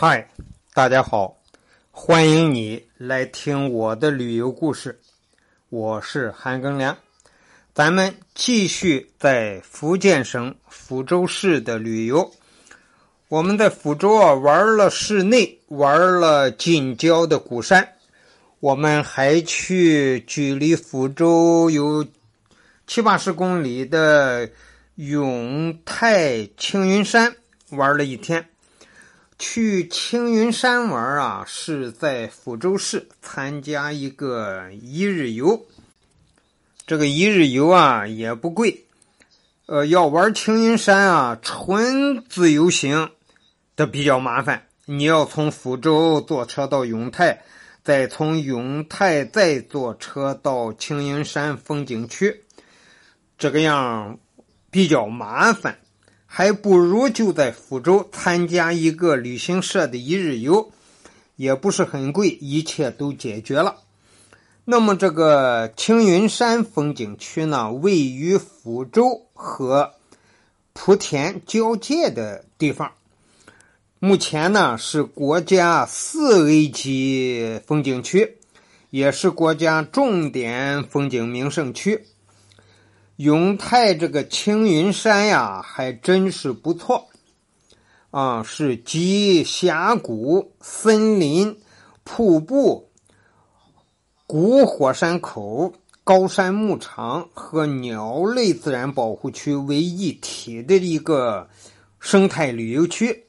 嗨，大家好，欢迎你来听我的旅游故事。我是韩庚良，咱们继续在福建省福州市的旅游。我们在福州啊玩了室内，玩了近郊的古山，我们还去距离福州有七八十公里的永泰青云山玩了一天。去青云山玩啊，是在抚州市参加一个一日游。这个一日游啊也不贵，呃，要玩青云山啊，纯自由行的比较麻烦。你要从抚州坐车到永泰，再从永泰再坐车到青云山风景区，这个样比较麻烦。还不如就在福州参加一个旅行社的一日游，也不是很贵，一切都解决了。那么这个青云山风景区呢，位于福州和莆田交界的地方，目前呢是国家四 A 级风景区，也是国家重点风景名胜区。永泰这个青云山呀，还真是不错，啊，是集峡谷、森林、瀑布、古火山口、高山牧场和鸟类自然保护区为一体的一个生态旅游区。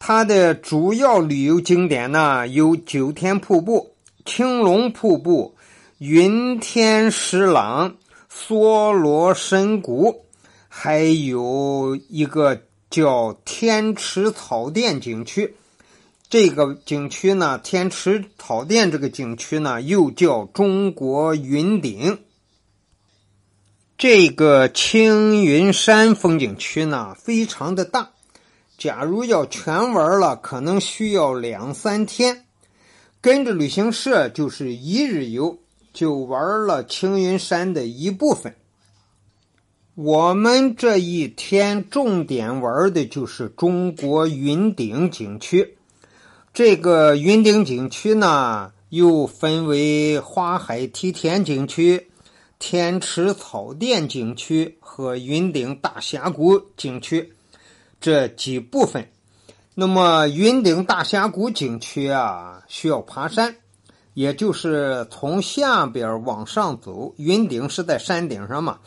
它的主要旅游景点呢，有九天瀑布、青龙瀑布、云天石廊。梭罗深谷，还有一个叫天池草甸景区。这个景区呢，天池草甸这个景区呢，又叫中国云顶。这个青云山风景区呢，非常的大。假如要全玩了，可能需要两三天。跟着旅行社就是一日游。就玩了青云山的一部分。我们这一天重点玩的就是中国云顶景区。这个云顶景区呢，又分为花海梯田景区、天池草甸景区和云顶大峡谷景区这几部分。那么，云顶大峡谷景区啊，需要爬山。也就是从下边往上走，云顶是在山顶上嘛？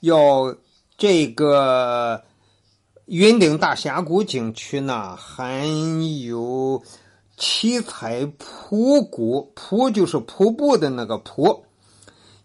要这个云顶大峡谷景区呢，还有七彩瀑谷，瀑就是瀑布的那个瀑，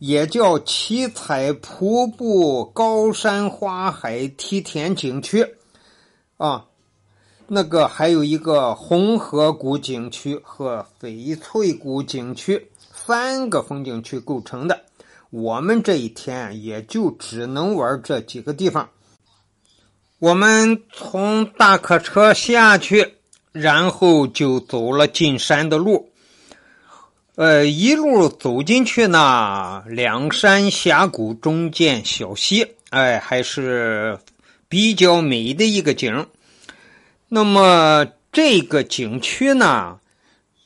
也叫七彩瀑布高山花海梯田景区啊。那个还有一个红河谷景区和翡翠谷景区三个风景区构成的，我们这一天也就只能玩这几个地方。我们从大客车下去，然后就走了进山的路。呃，一路走进去呢，两山峡谷中间小溪，哎，还是比较美的一个景。那么这个景区呢，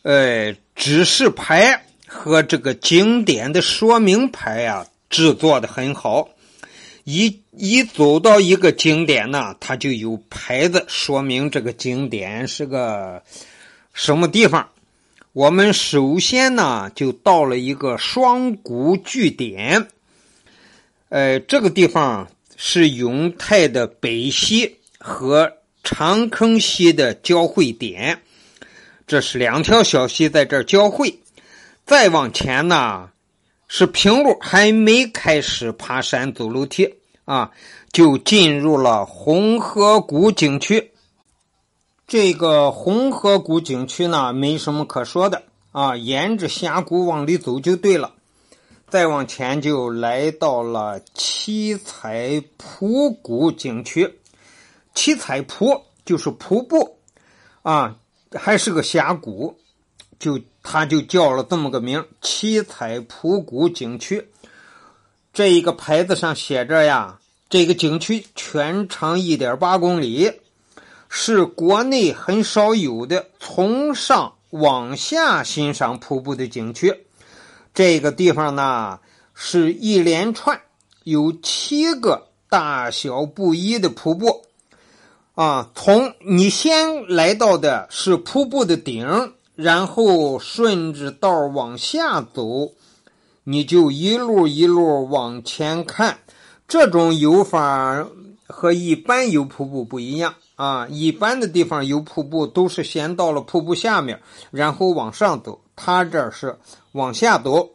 呃，指示牌和这个景点的说明牌啊，制作的很好。一一走到一个景点呢，它就有牌子说明这个景点是个什么地方。我们首先呢，就到了一个双谷据点。呃，这个地方是永泰的北溪和。长坑溪的交汇点，这是两条小溪在这儿交汇。再往前呢，是平路，还没开始爬山走楼梯啊，就进入了红河谷景区。这个红河谷景区呢，没什么可说的啊，沿着峡谷往里走就对了。再往前就来到了七彩瀑谷景区。七彩瀑就是瀑布，啊，还是个峡谷，就它就叫了这么个名七彩瀑谷景区。这一个牌子上写着呀，这个景区全长一点八公里，是国内很少有的从上往下欣赏瀑布的景区。这个地方呢，是一连串有七个大小不一的瀑布。啊，从你先来到的是瀑布的顶，然后顺着道往下走，你就一路一路往前看。这种游法和一般游瀑布不一样啊！一般的地方游瀑布都是先到了瀑布下面，然后往上走。它这是往下走，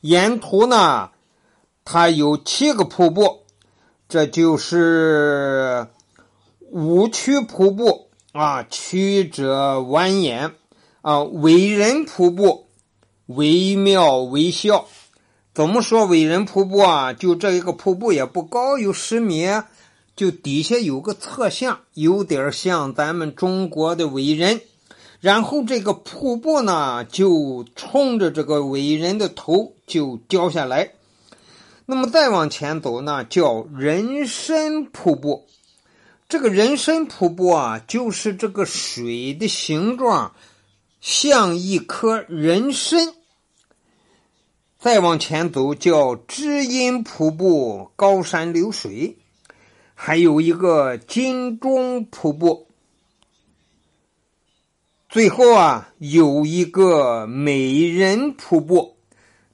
沿途呢，它有七个瀑布，这就是。五曲瀑布啊，曲折蜿蜒啊，伟人瀑布，惟妙惟肖。怎么说伟人瀑布啊？就这一个瀑布也不高，有十米，就底下有个侧像，有点像咱们中国的伟人。然后这个瀑布呢，就冲着这个伟人的头就掉下来。那么再往前走呢，叫人参瀑布。这个人参瀑布啊，就是这个水的形状像一颗人参。再往前走，叫知音瀑布，高山流水；还有一个金钟瀑布。最后啊，有一个美人瀑布。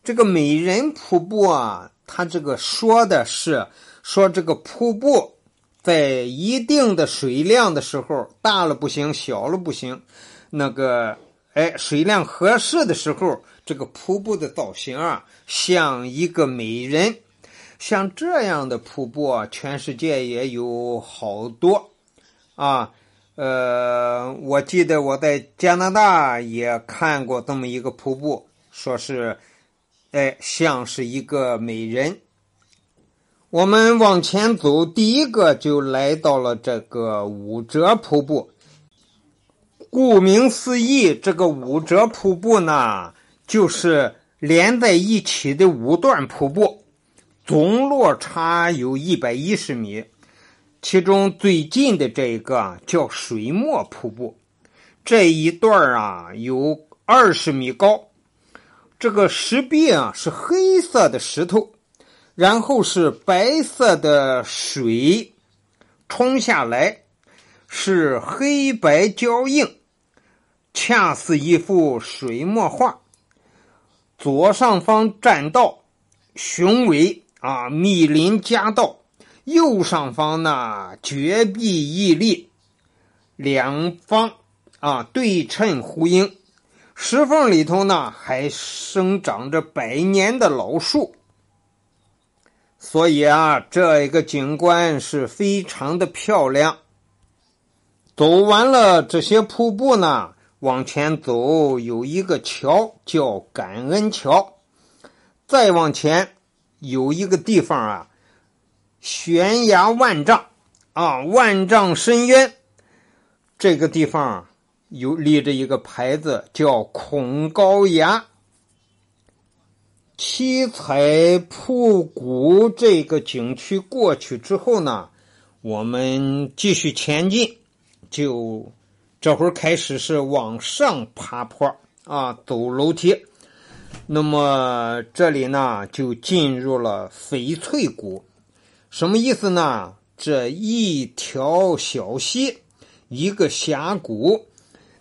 这个美人瀑布啊，它这个说的是说这个瀑布。在一定的水量的时候，大了不行，小了不行。那个，哎，水量合适的时候，这个瀑布的造型啊，像一个美人。像这样的瀑布啊，全世界也有好多啊。呃，我记得我在加拿大也看过这么一个瀑布，说是，哎，像是一个美人。我们往前走，第一个就来到了这个五折瀑布。顾名思义，这个五折瀑布呢，就是连在一起的五段瀑布，总落差有一百一十米。其中最近的这一个叫水墨瀑布，这一段啊有二十米高，这个石壁啊是黑色的石头。然后是白色的水冲下来，是黑白交映，恰似一幅水墨画。左上方栈道雄伟啊，密林夹道；右上方呢绝壁屹立，两方啊对称呼应。石缝里头呢还生长着百年的老树。所以啊，这一个景观是非常的漂亮。走完了这些瀑布呢，往前走有一个桥叫感恩桥。再往前有一个地方啊，悬崖万丈啊，万丈深渊。这个地方有立着一个牌子，叫恐高崖。七彩瀑谷这个景区过去之后呢，我们继续前进，就这会儿开始是往上爬坡啊，走楼梯。那么这里呢，就进入了翡翠谷，什么意思呢？这一条小溪，一个峡谷。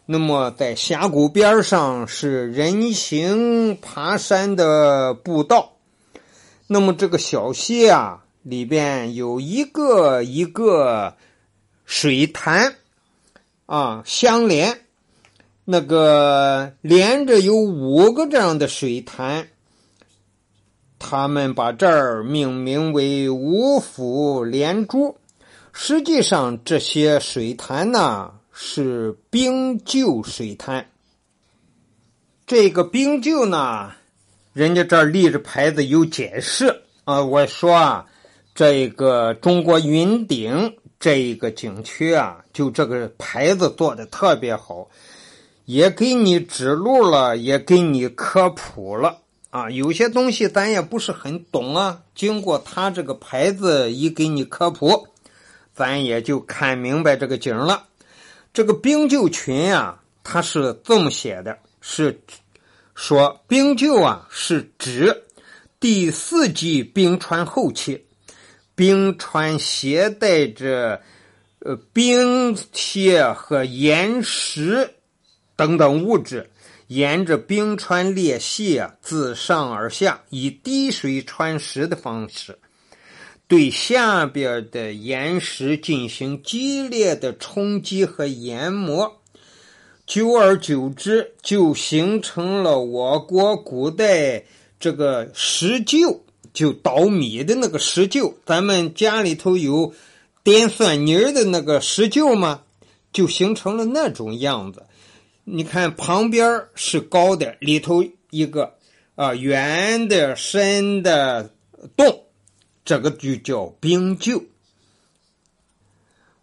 那么，在峡谷边上是人行爬山的步道。那么，这个小溪啊，里边有一个一个水潭啊相连，那个连着有五个这样的水潭，他们把这儿命名为五府连珠。实际上，这些水潭呢。是冰臼水滩。这个冰臼呢，人家这儿立着牌子有解释啊。我说啊，这个中国云顶这个景区啊，就这个牌子做的特别好，也给你指路了，也给你科普了啊。有些东西咱也不是很懂啊，经过他这个牌子一给你科普，咱也就看明白这个景了。这个冰臼群啊，它是这么写的：是说冰臼啊，是指第四纪冰川后期，冰川携带着呃冰铁和岩石等等物质。沿着冰川裂隙啊，自上而下，以滴水穿石的方式，对下边的岩石进行激烈的冲击和研磨，久而久之，就形成了我国古代这个石臼，就捣米的那个石臼。咱们家里头有颠蒜泥的那个石臼吗？就形成了那种样子。你看旁边是高的，里头一个啊圆的深的洞，这个就叫冰臼。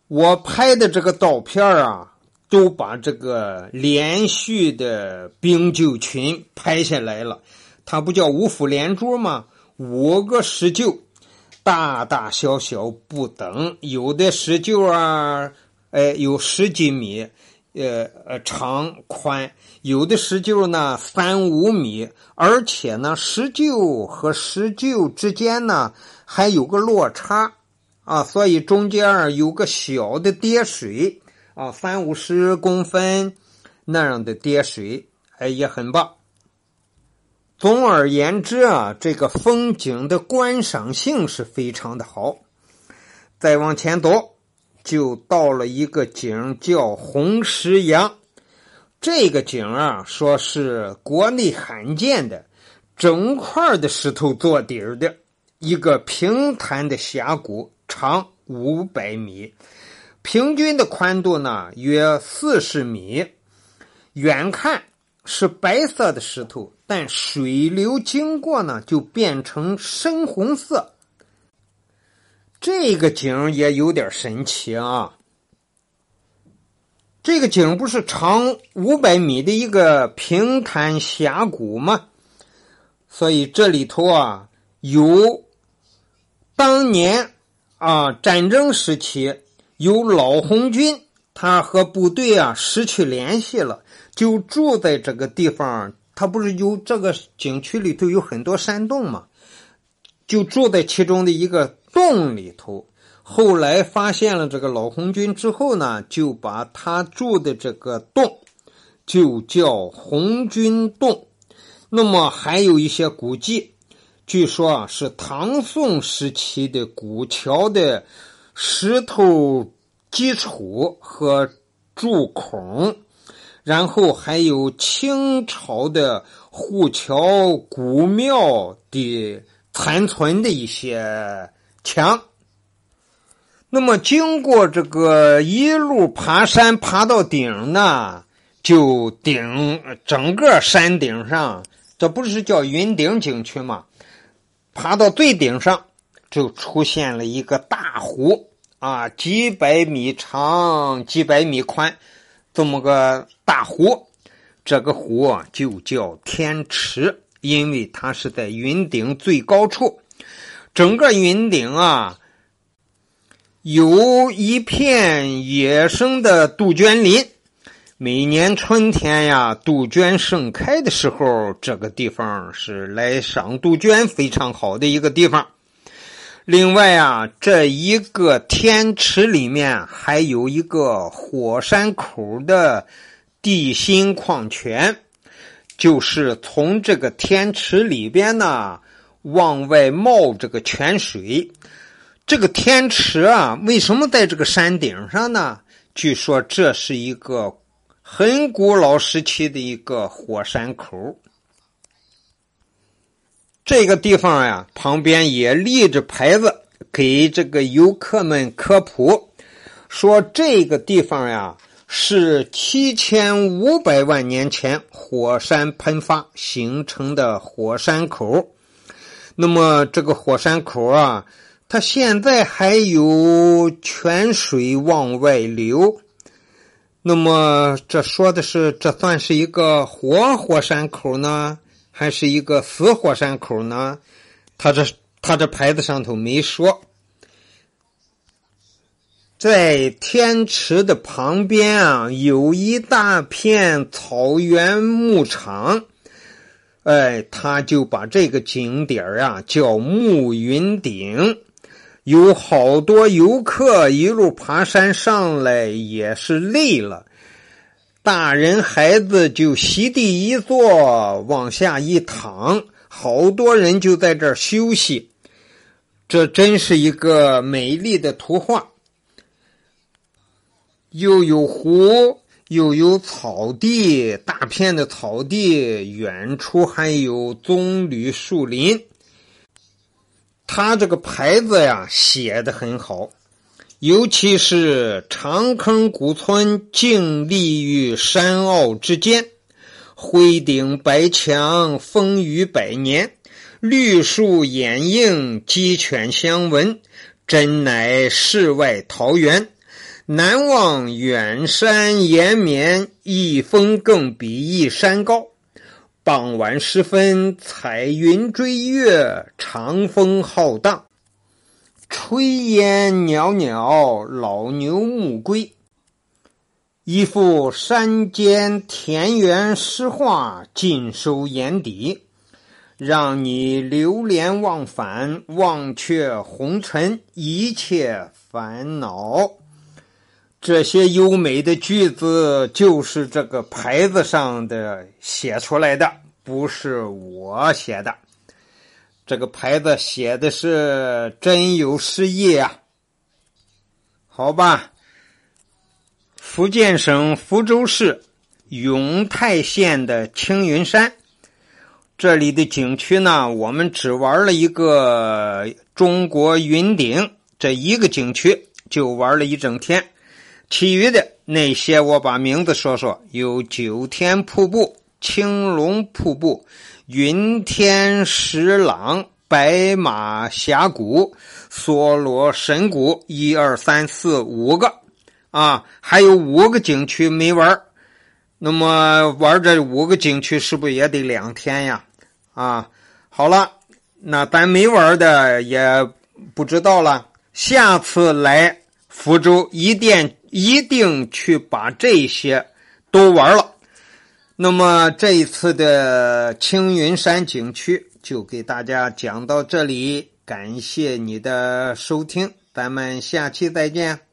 我拍的这个照片啊，都把这个连续的冰臼群拍下来了。它不叫五福连珠吗？五个石臼，大大小小不等，有的石臼啊，哎，有十几米。呃呃，长宽有的石臼呢三五米，而且呢石臼和石臼之间呢还有个落差啊，所以中间有个小的跌水啊，三五十公分那样的跌水，哎也很棒。总而言之啊，这个风景的观赏性是非常的好。再往前走。就到了一个井，叫红石崖。这个井啊，说是国内罕见的整块的石头做底儿的一个平坦的峡谷，长五百米，平均的宽度呢约四十米。远看是白色的石头，但水流经过呢，就变成深红色。这个井也有点神奇啊！这个井不是长五百米的一个平坦峡谷吗？所以这里头啊，有当年啊战争时期有老红军，他和部队啊失去联系了，就住在这个地方。他不是有这个景区里头有很多山洞吗？就住在其中的一个。洞里头，后来发现了这个老红军之后呢，就把他住的这个洞就叫红军洞。那么还有一些古迹，据说啊是唐宋时期的古桥的石头基础和柱孔，然后还有清朝的护桥古庙的残存的一些。强。那么经过这个一路爬山爬到顶呢，就顶整个山顶上，这不是叫云顶景区吗？爬到最顶上，就出现了一个大湖啊，几百米长，几百米宽，这么个大湖。这个湖啊，就叫天池，因为它是在云顶最高处。整个云顶啊，有一片野生的杜鹃林。每年春天呀，杜鹃盛开的时候，这个地方是来赏杜鹃非常好的一个地方。另外啊，这一个天池里面还有一个火山口的地心矿泉，就是从这个天池里边呢。往外冒这个泉水，这个天池啊，为什么在这个山顶上呢？据说这是一个很古老时期的一个火山口。这个地方呀，旁边也立着牌子，给这个游客们科普，说这个地方呀是七千五百万年前火山喷发形成的火山口。那么这个火山口啊，它现在还有泉水往外流。那么这说的是，这算是一个活火山口呢，还是一个死火山口呢？他这他这牌子上头没说。在天池的旁边啊，有一大片草原牧场。哎，他就把这个景点啊叫暮云顶，有好多游客一路爬山上来，也是累了，大人孩子就席地一坐，往下一躺，好多人就在这儿休息。这真是一个美丽的图画，又有湖。又有草地，大片的草地，远处还有棕榈树林。他这个牌子呀写的很好，尤其是长坑古村静立于山坳之间，灰顶白墙，风雨百年，绿树掩映，鸡犬相闻，真乃世外桃源。南望远山延绵，一峰更比一山高。傍晚时分，彩云追月，长风浩荡，炊烟袅袅，老牛暮归。一幅山间田园诗画，尽收眼底，让你流连忘返，忘却红尘一切烦恼。这些优美的句子就是这个牌子上的写出来的，不是我写的。这个牌子写的是真有诗意啊！好吧，福建省福州市永泰县的青云山，这里的景区呢，我们只玩了一个中国云顶这一个景区，就玩了一整天。其余的那些，我把名字说说：有九天瀑布、青龙瀑布、云天石廊、白马峡谷、梭罗神谷，一二三四五个啊，还有五个景区没玩那么玩这五个景区是不是也得两天呀？啊，好了，那咱没玩的也不知道了。下次来福州一定。一定去把这些都玩了。那么这一次的青云山景区就给大家讲到这里，感谢你的收听，咱们下期再见。